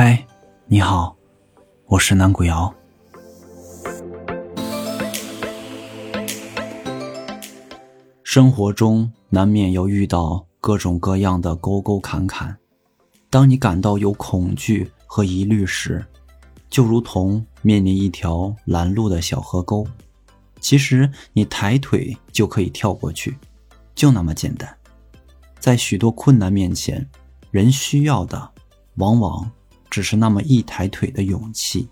嗨，你好，我是南古瑶。生活中难免要遇到各种各样的沟沟坎坎，当你感到有恐惧和疑虑时，就如同面临一条拦路的小河沟，其实你抬腿就可以跳过去，就那么简单。在许多困难面前，人需要的往往。只是那么一抬腿的勇气。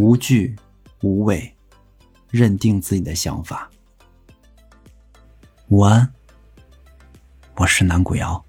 无惧，无畏，认定自己的想法。午安，我是南谷瑶。